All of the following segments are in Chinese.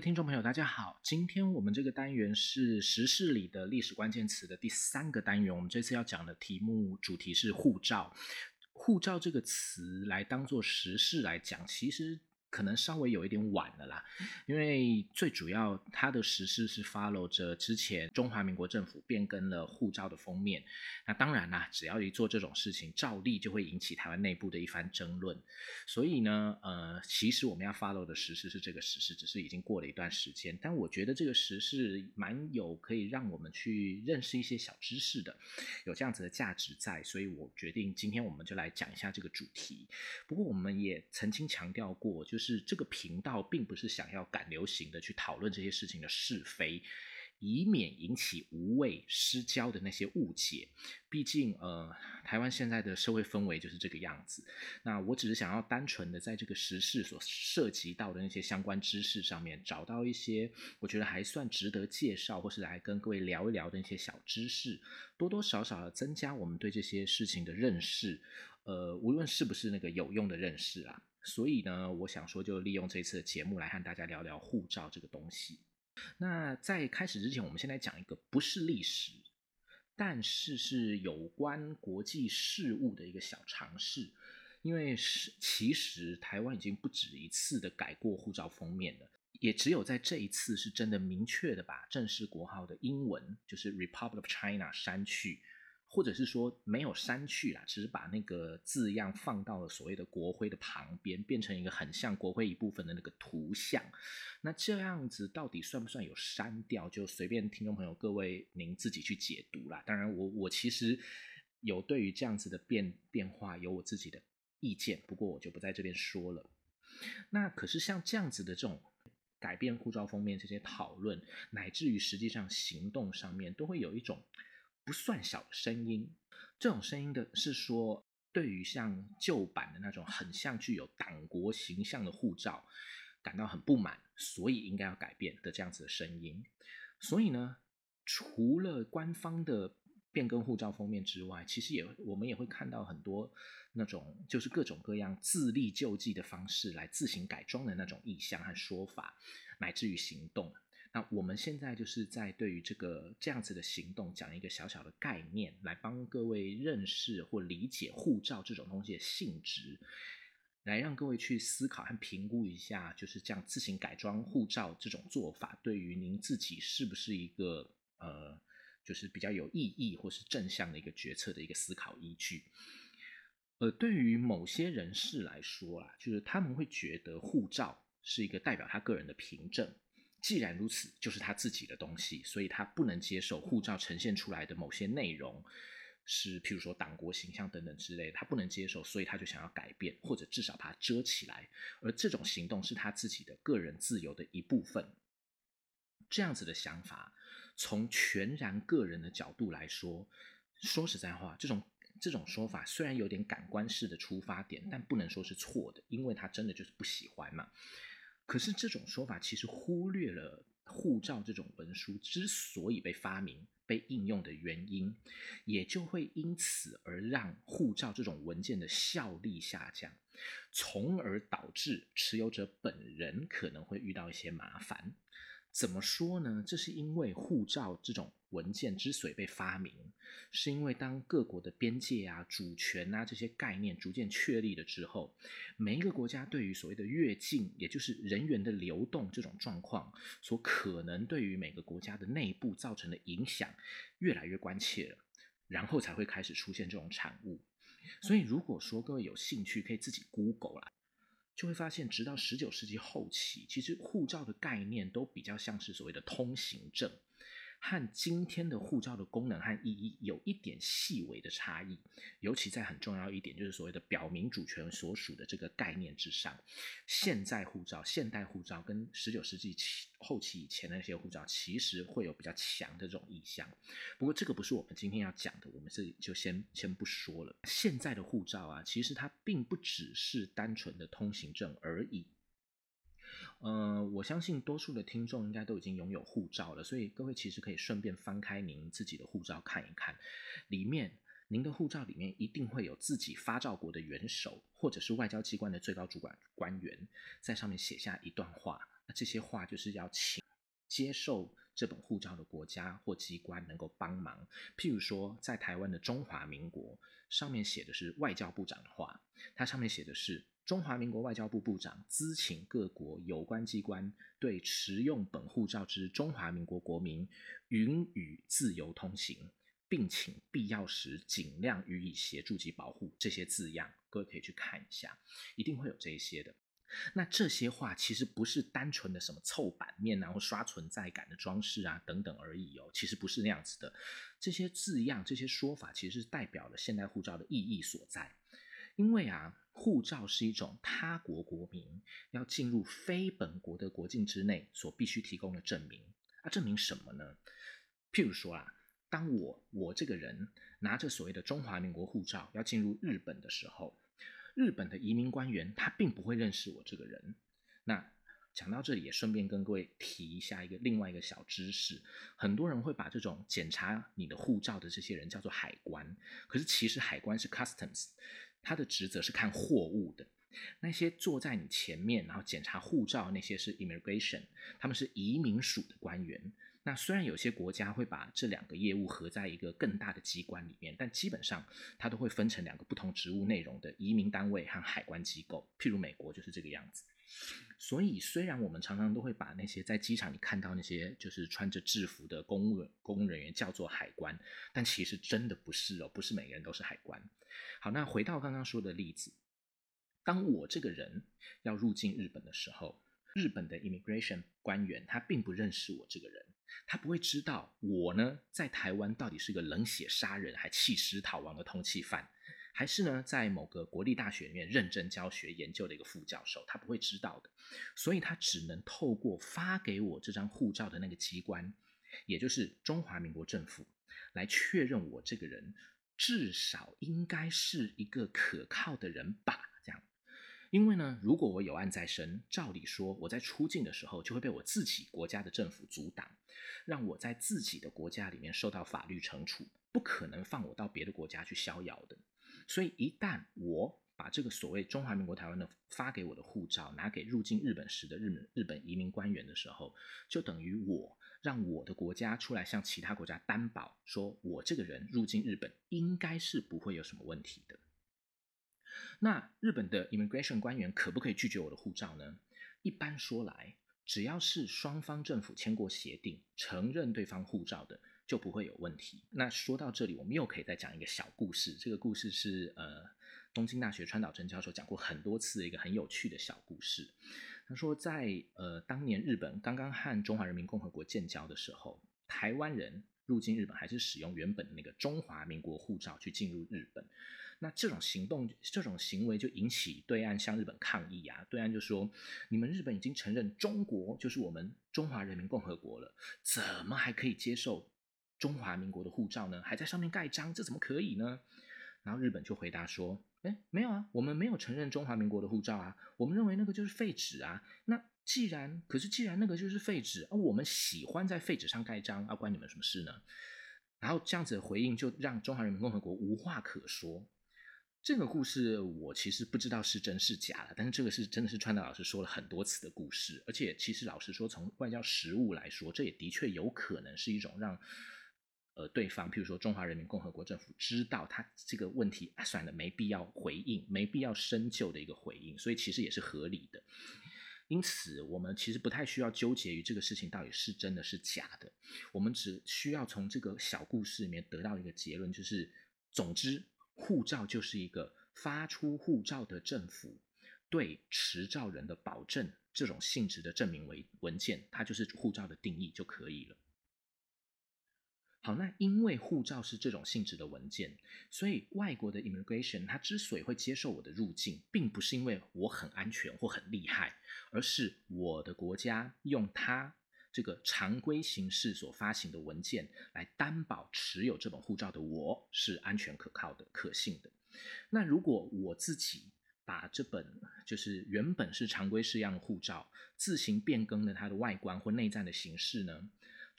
听众朋友，大家好。今天我们这个单元是时事里的历史关键词的第三个单元。我们这次要讲的题目主题是护照。护照这个词来当做时事来讲，其实。可能稍微有一点晚了啦，因为最主要它的实施是 follow 着之前中华民国政府变更了护照的封面。那当然啦，只要一做这种事情，照例就会引起台湾内部的一番争论。所以呢，呃，其实我们要 follow 的实施是这个实施，只是已经过了一段时间。但我觉得这个实施蛮有可以让我们去认识一些小知识的，有这样子的价值在。所以我决定今天我们就来讲一下这个主题。不过我们也曾经强调过，就。是是这个频道并不是想要赶流行的去讨论这些事情的是非，以免引起无谓失焦的那些误解。毕竟，呃，台湾现在的社会氛围就是这个样子。那我只是想要单纯的在这个时事所涉及到的那些相关知识上面，找到一些我觉得还算值得介绍，或是来跟各位聊一聊的那些小知识，多多少少的增加我们对这些事情的认识。呃，无论是不是那个有用的认识啊。所以呢，我想说，就利用这次的节目来和大家聊聊护照这个东西。那在开始之前，我们先来讲一个不是历史，但是是有关国际事务的一个小尝试。因为是其实台湾已经不止一次的改过护照封面了，也只有在这一次是真的明确的把正式国号的英文就是 Republic of China 删去。或者是说没有删去啦，只是把那个字样放到了所谓的国徽的旁边，变成一个很像国徽一部分的那个图像。那这样子到底算不算有删掉？就随便听众朋友各位您自己去解读啦。当然，我我其实有对于这样子的变变化有我自己的意见，不过我就不在这边说了。那可是像这样子的这种改变护照封面这些讨论，乃至于实际上行动上面，都会有一种。不算小的声音，这种声音的是说，对于像旧版的那种很像具有党国形象的护照，感到很不满，所以应该要改变的这样子的声音。所以呢，除了官方的变更护照封面之外，其实也我们也会看到很多那种就是各种各样自力救济的方式来自行改装的那种意向和说法，乃至于行动。那我们现在就是在对于这个这样子的行动讲一个小小的概念，来帮各位认识或理解护照这种东西的性质，来让各位去思考和评估一下，就是这样自行改装护照这种做法，对于您自己是不是一个呃，就是比较有意义或是正向的一个决策的一个思考依据。呃，对于某些人士来说啦，就是他们会觉得护照是一个代表他个人的凭证。既然如此，就是他自己的东西，所以他不能接受护照呈现出来的某些内容是，譬如说党国形象等等之类，他不能接受，所以他就想要改变，或者至少把它遮起来。而这种行动是他自己的个人自由的一部分。这样子的想法，从全然个人的角度来说，说实在话，这种这种说法虽然有点感官式的出发点，但不能说是错的，因为他真的就是不喜欢嘛。可是这种说法其实忽略了护照这种文书之所以被发明、被应用的原因，也就会因此而让护照这种文件的效力下降，从而导致持有者本人可能会遇到一些麻烦。怎么说呢？这是因为护照这种文件之所以被发明，是因为当各国的边界啊、主权啊这些概念逐渐确立了之后，每一个国家对于所谓的越境，也就是人员的流动这种状况，所可能对于每个国家的内部造成的影响越来越关切了，然后才会开始出现这种产物。所以，如果说各位有兴趣，可以自己 Google 啦。就会发现，直到十九世纪后期，其实护照的概念都比较像是所谓的通行证。和今天的护照的功能和意义有一点细微的差异，尤其在很重要一点，就是所谓的表明主权所属的这个概念之上。现在护照、现代护照跟十九世纪后期以前的那些护照，其实会有比较强的这种意向。不过这个不是我们今天要讲的，我们这里就先先不说了。现在的护照啊，其实它并不只是单纯的通行证而已。呃，我相信多数的听众应该都已经拥有护照了，所以各位其实可以顺便翻开您自己的护照看一看，里面您的护照里面一定会有自己发照国的元首或者是外交机关的最高主管官员在上面写下一段话。那这些话就是要请接受这本护照的国家或机关能够帮忙。譬如说，在台湾的中华民国上面写的是外交部长的话，它上面写的是中华民国外交部部长咨请各国有关机关对持用本护照之中华民国国民允予自由通行。并请必要时尽量予以协助及保护。这些字样，各位可以去看一下，一定会有这些的。那这些话其实不是单纯的什么凑版面啊，或刷存在感的装饰啊等等而已哦。其实不是那样子的。这些字样、这些说法，其实是代表了现代护照的意义所在。因为啊，护照是一种他国国民要进入非本国的国境之内所必须提供的证明。啊，证明什么呢？譬如说啊。当我我这个人拿着所谓的中华民国护照要进入日本的时候，日本的移民官员他并不会认识我这个人。那讲到这里，也顺便跟各位提一下一个另外一个小知识：很多人会把这种检查你的护照的这些人叫做海关，可是其实海关是 customs，他的职责是看货物的。那些坐在你前面然后检查护照那些是 immigration，他们是移民署的官员。那虽然有些国家会把这两个业务合在一个更大的机关里面，但基本上它都会分成两个不同职务内容的移民单位和海关机构。譬如美国就是这个样子。所以虽然我们常常都会把那些在机场你看到那些就是穿着制服的公务公务人员叫做海关，但其实真的不是哦，不是每个人都是海关。好，那回到刚刚说的例子，当我这个人要入境日本的时候，日本的 immigration 官员他并不认识我这个人。他不会知道我呢，在台湾到底是个冷血杀人还弃尸逃亡的通缉犯，还是呢，在某个国立大学里面认真教学研究的一个副教授，他不会知道的。所以他只能透过发给我这张护照的那个机关，也就是中华民国政府，来确认我这个人至少应该是一个可靠的人吧。这样因为呢，如果我有案在身，照理说我在出境的时候就会被我自己国家的政府阻挡，让我在自己的国家里面受到法律惩处，不可能放我到别的国家去逍遥的。所以一旦我把这个所谓中华民国台湾的发给我的护照拿给入境日本时的日本日本移民官员的时候，就等于我让我的国家出来向其他国家担保，说我这个人入境日本应该是不会有什么问题的。那日本的 immigration 官员可不可以拒绝我的护照呢？一般说来，只要是双方政府签过协定，承认对方护照的，就不会有问题。那说到这里，我们又可以再讲一个小故事。这个故事是呃，东京大学川岛真教授讲过很多次的一个很有趣的小故事。他说，在呃当年日本刚刚和中华人民共和国建交的时候，台湾人入境日本还是使用原本的那个中华民国护照去进入日本。那这种行动、这种行为就引起对岸向日本抗议啊！对岸就说：“你们日本已经承认中国就是我们中华人民共和国了，怎么还可以接受中华民国的护照呢？还在上面盖章，这怎么可以呢？”然后日本就回答说：“哎，没有啊，我们没有承认中华民国的护照啊，我们认为那个就是废纸啊。那既然，可是既然那个就是废纸啊，我们喜欢在废纸上盖章啊，关你们什么事呢？”然后这样子的回应就让中华人民共和国无话可说。这个故事我其实不知道是真是假了，但是这个是真的是川岛老师说了很多次的故事，而且其实老实说，从外交实务来说，这也的确有可能是一种让呃对方，譬如说中华人民共和国政府知道他这个问题啊，算了，没必要回应，没必要深究的一个回应，所以其实也是合理的。因此，我们其实不太需要纠结于这个事情到底是真的是假的，我们只需要从这个小故事里面得到一个结论，就是总之。护照就是一个发出护照的政府对持照人的保证，这种性质的证明为文件，它就是护照的定义就可以了。好，那因为护照是这种性质的文件，所以外国的 immigration 它之所以会接受我的入境，并不是因为我很安全或很厉害，而是我的国家用它。这个常规形式所发行的文件来担保持有这本护照的我是安全可靠的、可信的。那如果我自己把这本就是原本是常规式样的护照自行变更了它的外观或内在的形式呢？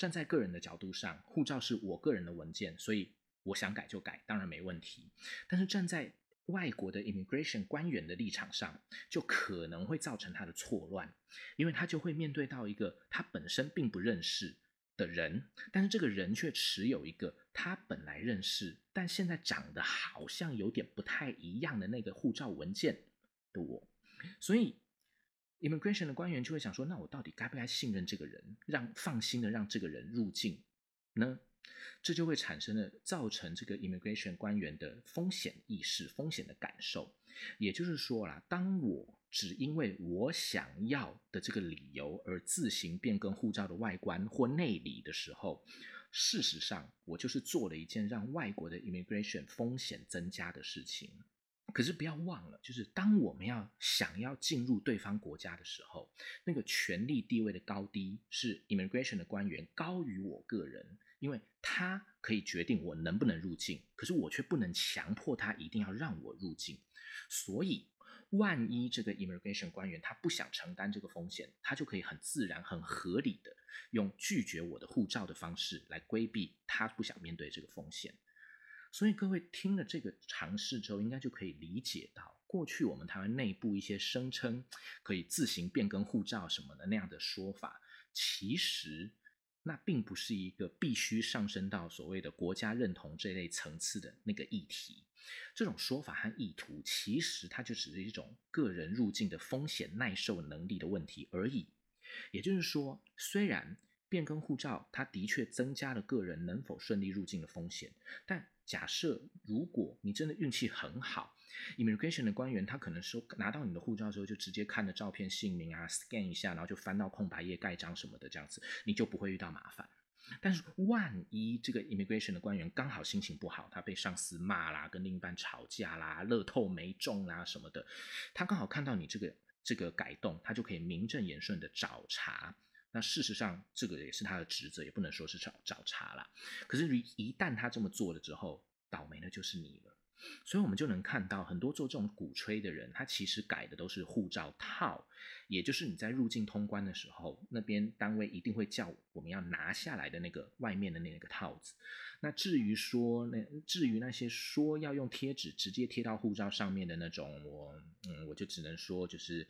站在个人的角度上，护照是我个人的文件，所以我想改就改，当然没问题。但是站在外国的 immigration 官员的立场上，就可能会造成他的错乱，因为他就会面对到一个他本身并不认识的人，但是这个人却持有一个他本来认识，但现在长得好像有点不太一样的那个护照文件的我，所以 immigration 的官员就会想说，那我到底该不该信任这个人，让放心的让这个人入境呢？这就会产生了造成这个 immigration 官员的风险意识、风险的感受。也就是说啦，当我只因为我想要的这个理由而自行变更护照的外观或内里的时候，事实上我就是做了一件让外国的 immigration 风险增加的事情。可是不要忘了，就是当我们要想要进入对方国家的时候，那个权力地位的高低是 immigration 的官员高于我个人。因为他可以决定我能不能入境，可是我却不能强迫他一定要让我入境。所以，万一这个 immigration 官员他不想承担这个风险，他就可以很自然、很合理的用拒绝我的护照的方式来规避他不想面对这个风险。所以，各位听了这个尝试之后，应该就可以理解到，过去我们台湾内部一些声称可以自行变更护照什么的那样的说法，其实。那并不是一个必须上升到所谓的国家认同这类层次的那个议题。这种说法和意图，其实它就只是一种个人入境的风险耐受能力的问题而已。也就是说，虽然变更护照，它的确增加了个人能否顺利入境的风险，但假设如果你真的运气很好，Immigration 的官员，他可能说拿到你的护照之后，就直接看着照片、姓名啊，scan 一下，然后就翻到空白页盖章什么的，这样子你就不会遇到麻烦。但是万一这个 Immigration 的官员刚好心情不好，他被上司骂啦，跟另一半吵架啦，乐透没中啦什么的，他刚好看到你这个这个改动，他就可以名正言顺的找茬。那事实上，这个也是他的职责，也不能说是找找茬啦。可是一旦他这么做了之后，倒霉的就是你了。所以，我们就能看到很多做这种鼓吹的人，他其实改的都是护照套，也就是你在入境通关的时候，那边单位一定会叫我们要拿下来的那个外面的那个套子。那至于说，那至于那些说要用贴纸直接贴到护照上面的那种，我嗯，我就只能说就是。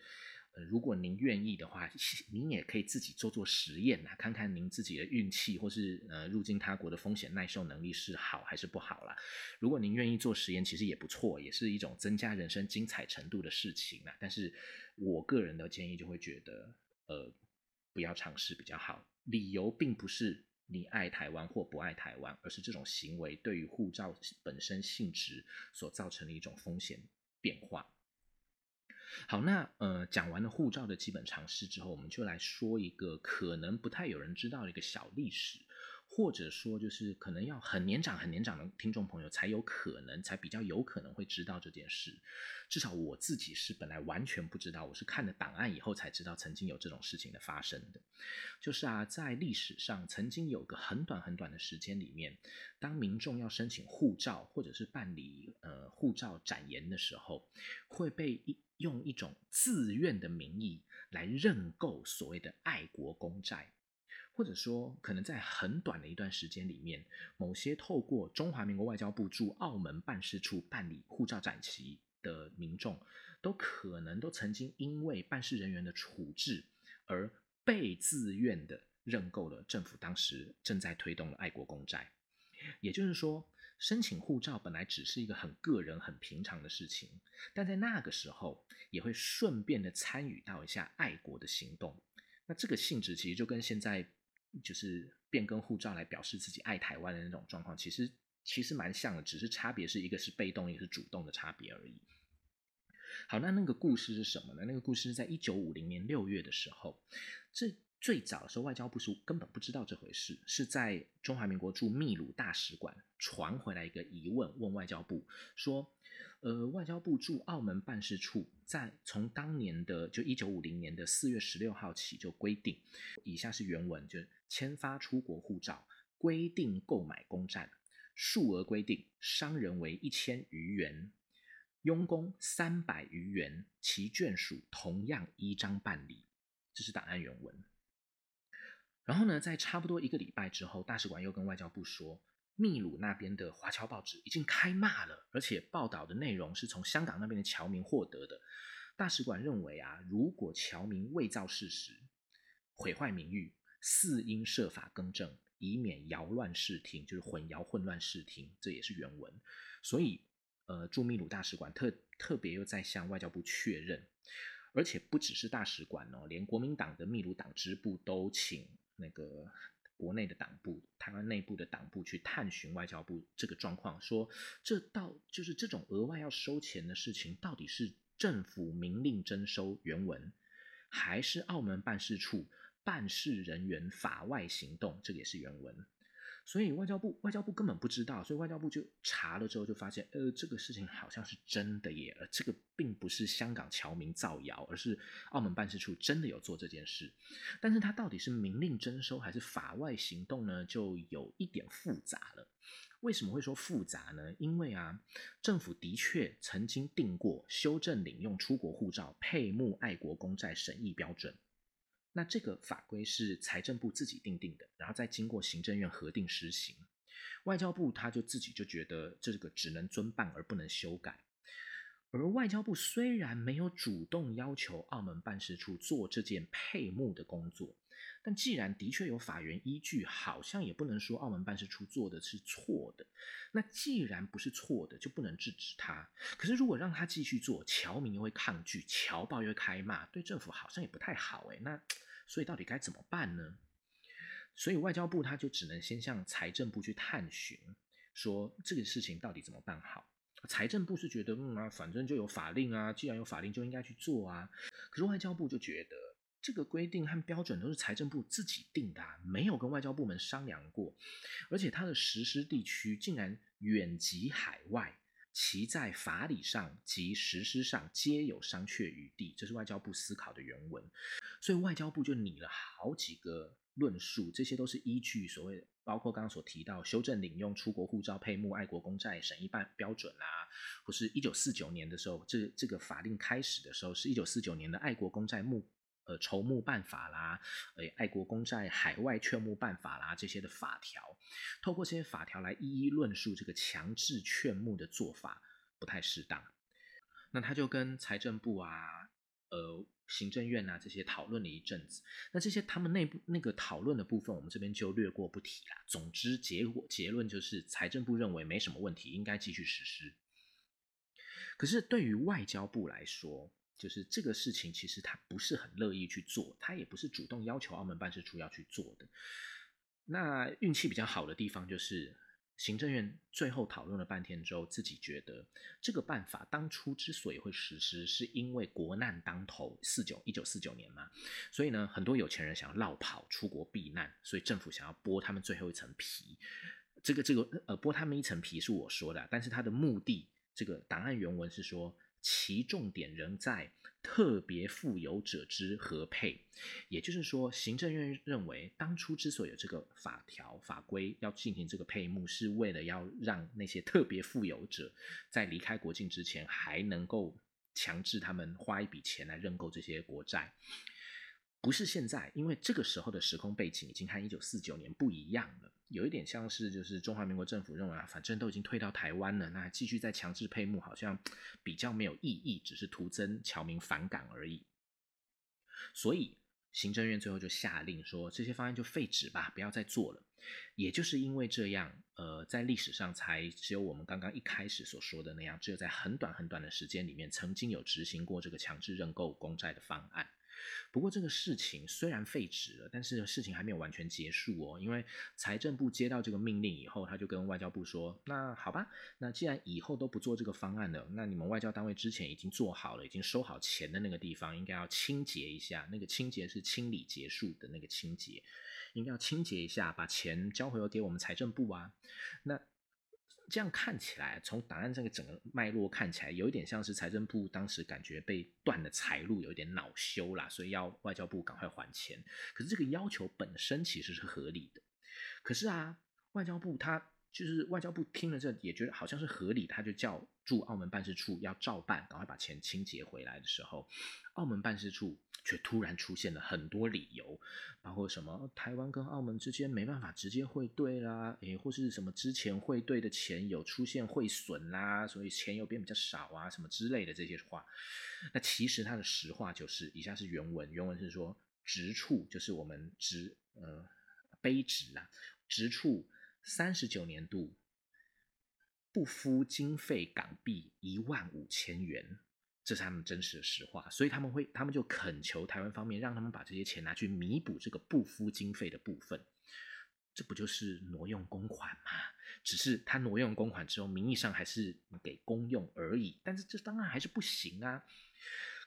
呃，如果您愿意的话，您也可以自己做做实验呐，看看您自己的运气或是呃入境他国的风险耐受能力是好还是不好啦。如果您愿意做实验，其实也不错，也是一种增加人生精彩程度的事情啦。但是我个人的建议就会觉得，呃，不要尝试比较好。理由并不是你爱台湾或不爱台湾，而是这种行为对于护照本身性质所造成的一种风险变化。好，那呃，讲完了护照的基本常识之后，我们就来说一个可能不太有人知道的一个小历史，或者说就是可能要很年长、很年长的听众朋友才有可能、才比较有可能会知道这件事。至少我自己是本来完全不知道，我是看了档案以后才知道曾经有这种事情的发生的。就是啊，在历史上曾经有个很短很短的时间里面，当民众要申请护照或者是办理呃护照展延的时候，会被一用一种自愿的名义来认购所谓的爱国公债，或者说，可能在很短的一段时间里面，某些透过中华民国外交部驻澳门办事处办理护照展期的民众，都可能都曾经因为办事人员的处置而被自愿的认购了政府当时正在推动的爱国公债，也就是说。申请护照本来只是一个很个人、很平常的事情，但在那个时候也会顺便的参与到一下爱国的行动。那这个性质其实就跟现在就是变更护照来表示自己爱台湾的那种状况，其实其实蛮像的，只是差别是一个是被动，一个是主动的差别而已。好，那那个故事是什么呢？那个故事是在一九五零年六月的时候，这。最早的时候，外交部是根本不知道这回事，是在中华民国驻秘鲁大使馆传回来一个疑问，问外交部说：“呃，外交部驻澳门办事处在从当年的就一九五零年的四月十六号起就规定，以下是原文，就是签发出国护照规定购买公站，数额规定商人为一千余元，佣工三百余元，其眷属同样依章办理。”这是档案原文。然后呢，在差不多一个礼拜之后，大使馆又跟外交部说：“秘鲁那边的华侨报纸已经开骂了，而且报道的内容是从香港那边的侨民获得的。大使馆认为啊，如果侨民伪造事实、毁坏名誉，四应设法更正，以免谣乱视听，就是混淆混乱视听，这也是原文。所以，呃，驻秘鲁大使馆特特别又在向外交部确认，而且不只是大使馆哦，连国民党的秘鲁党支部都请那个。国内的党部、台湾内部的党部去探寻外交部这个状况，说这到就是这种额外要收钱的事情，到底是政府明令征收原文，还是澳门办事处办事人员法外行动？这个也是原文。所以外交部外交部根本不知道，所以外交部就查了之后就发现，呃，这个事情好像是真的耶，而这个并不是香港侨民造谣，而是澳门办事处真的有做这件事。但是它到底是明令征收还是法外行动呢？就有一点复杂了。为什么会说复杂呢？因为啊，政府的确曾经定过修正领用出国护照配目爱国公债审议标准。那这个法规是财政部自己定定的，然后再经过行政院核定施行。外交部他就自己就觉得这个只能遵办而不能修改。而外交部虽然没有主动要求澳门办事处做这件配幕的工作，但既然的确有法源依据，好像也不能说澳门办事处做的是错的。那既然不是错的，就不能制止他。可是如果让他继续做，侨民又会抗拒，侨报又会开骂，对政府好像也不太好诶那所以到底该怎么办呢？所以外交部他就只能先向财政部去探寻，说这个事情到底怎么办好。财政部是觉得，嗯啊，反正就有法令啊，既然有法令就应该去做啊。可是外交部就觉得，这个规定和标准都是财政部自己定的，没有跟外交部门商量过，而且它的实施地区竟然远及海外，其在法理上及实施上皆有商榷余地，这是外交部思考的原文。所以外交部就拟了好几个论述，这些都是依据所谓。包括刚刚所提到修正领用出国护照配目爱国公债审议办标准啊，或是一九四九年的时候，这这个法令开始的时候，是一九四九年的爱国公债目呃筹募办法啦，呃爱国公债海外劝募办法啦这些的法条，透过这些法条来一一论述这个强制劝募的做法不太适当，那他就跟财政部啊。呃，行政院啊，这些讨论了一阵子，那这些他们内部那个讨论的部分，我们这边就略过不提了。总之，结果结论就是财政部认为没什么问题，应该继续实施。可是对于外交部来说，就是这个事情其实他不是很乐意去做，他也不是主动要求澳门办事处要去做的。那运气比较好的地方就是。行政院最后讨论了半天之后，自己觉得这个办法当初之所以会实施，是因为国难当头，四九一九四九年嘛，所以呢，很多有钱人想要绕跑出国避难，所以政府想要剥他们最后一层皮。这个这个呃，剥他们一层皮是我说的，但是他的目的，这个档案原文是说。其重点仍在特别富有者之合配，也就是说，行政院认为当初之所以有这个法条法规要进行这个配目，是为了要让那些特别富有者在离开国境之前，还能够强制他们花一笔钱来认购这些国债。不是现在，因为这个时候的时空背景已经和一九四九年不一样了。有一点像是，就是中华民国政府认为啊，反正都已经退到台湾了，那继续再强制配幕，好像比较没有意义，只是徒增侨民反感而已。所以行政院最后就下令说，这些方案就废止吧，不要再做了。也就是因为这样，呃，在历史上才只有我们刚刚一开始所说的那样，只有在很短很短的时间里面，曾经有执行过这个强制认购公债的方案。不过这个事情虽然废止了，但是事情还没有完全结束哦。因为财政部接到这个命令以后，他就跟外交部说：“那好吧，那既然以后都不做这个方案了，那你们外交单位之前已经做好了，已经收好钱的那个地方，应该要清洁一下。那个清洁是清理结束的那个清洁，应该要清洁一下，把钱交回给我们财政部啊。那。”这样看起来，从档案这个整个脉络看起来，有一点像是财政部当时感觉被断了财路，有一点恼羞啦，所以要外交部赶快还钱。可是这个要求本身其实是合理的。可是啊，外交部他就是外交部听了这也觉得好像是合理，他就叫驻澳门办事处要照办，赶快把钱清结回来的时候，澳门办事处却突然出现了很多理由，包括什么台湾跟澳门之间没办法直接汇兑啦，诶，或是什么之前汇兑的钱有出现汇损啦，所以钱又变比较少啊，什么之类的这些话。那其实他的实话就是，以下是原文，原文是说，直处就是我们直呃卑职啊，直处。三十九年度不敷经费港币一万五千元，这是他们真实的实话，所以他们会，他们就恳求台湾方面让他们把这些钱拿去弥补这个不敷经费的部分，这不就是挪用公款吗？只是他挪用公款之后，名义上还是给公用而已，但是这当然还是不行啊。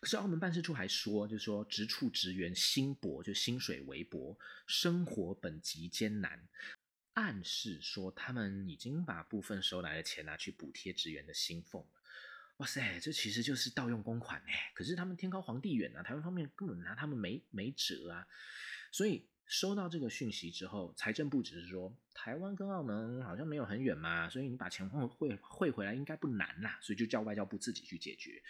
可是澳门办事处还说，就是说直处职员薪薄，就薪水微薄，生活本极艰难。暗示说他们已经把部分收来的钱拿去补贴职员的薪俸。哇塞，这其实就是盗用公款哎！可是他们天高皇帝远啊，台湾方面根本拿他们没没辙啊。所以收到这个讯息之后，财政部只是说台湾跟澳门好像没有很远嘛，所以你把钱汇汇汇回来应该不难啦，所以就叫外交部自己去解决。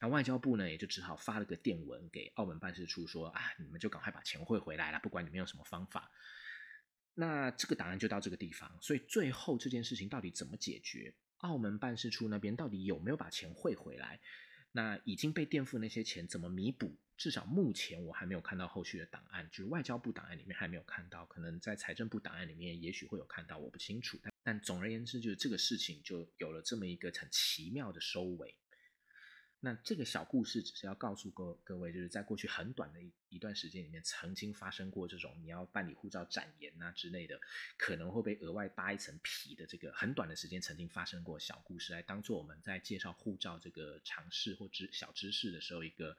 那外交部呢，也就只好发了个电文给澳门办事处说啊，你们就赶快把钱汇回来了，不管你们用什么方法。那这个答案就到这个地方，所以最后这件事情到底怎么解决？澳门办事处那边到底有没有把钱汇回来？那已经被垫付那些钱怎么弥补？至少目前我还没有看到后续的档案，就是外交部档案里面还没有看到，可能在财政部档案里面也许会有看到，我不清楚。但总而言之，就是这个事情就有了这么一个很奇妙的收尾。那这个小故事只是要告诉各各位，就是在过去很短的一一段时间里面，曾经发生过这种你要办理护照展延啊之类的，可能会被额外扒一层皮的这个很短的时间，曾经发生过小故事，来当做我们在介绍护照这个常识或知小知识的时候一个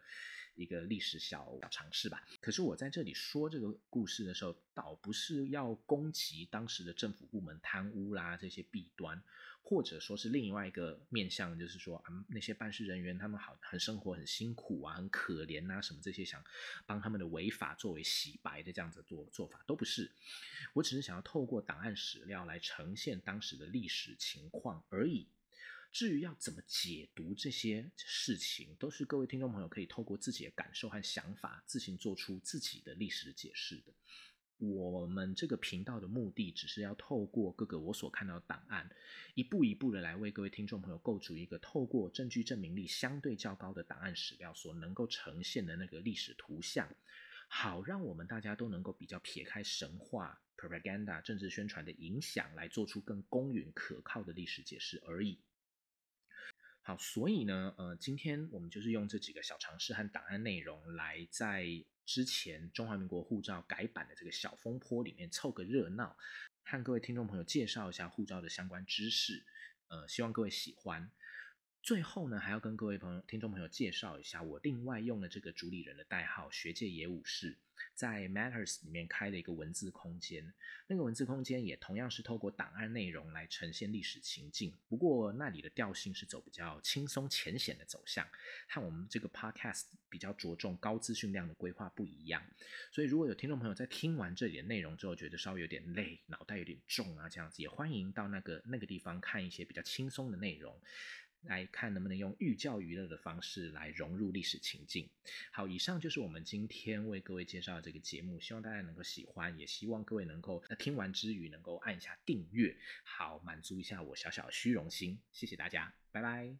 一个历史小小常识吧。可是我在这里说这个故事的时候，倒不是要攻击当时的政府部门贪污啦这些弊端。或者说是另外一个面向，就是说啊，那些办事人员他们好很生活很辛苦啊，很可怜啊，什么这些想帮他们的违法作为洗白的这样子做做法都不是，我只是想要透过档案史料来呈现当时的历史情况而已。至于要怎么解读这些事情，都是各位听众朋友可以透过自己的感受和想法自行做出自己的历史解释的。我们这个频道的目的，只是要透过各个我所看到的档案，一步一步的来为各位听众朋友构筑一个透过证据证明力相对较高的档案史料所能够呈现的那个历史图像，好让我们大家都能够比较撇开神话、propaganda、政治宣传的影响，来做出更公允可靠的历史解释而已。好，所以呢，呃，今天我们就是用这几个小常识和档案内容，来在之前中华民国护照改版的这个小风波里面凑个热闹，和各位听众朋友介绍一下护照的相关知识，呃，希望各位喜欢。最后呢，还要跟各位朋友、听众朋友介绍一下，我另外用了这个主理人的代号“学界野武士”，在 Matters 里面开了一个文字空间。那个文字空间也同样是透过档案内容来呈现历史情境，不过那里的调性是走比较轻松浅显的走向，和我们这个 Podcast 比较着重高资讯量的规划不一样。所以，如果有听众朋友在听完这里的内容之后，觉得稍微有点累，脑袋有点重啊，这样子，也欢迎到那个那个地方看一些比较轻松的内容。来看能不能用寓教于乐的方式来融入历史情境。好，以上就是我们今天为各位介绍的这个节目，希望大家能够喜欢，也希望各位能够在听完之余能够按一下订阅，好满足一下我小小的虚荣心。谢谢大家，拜拜。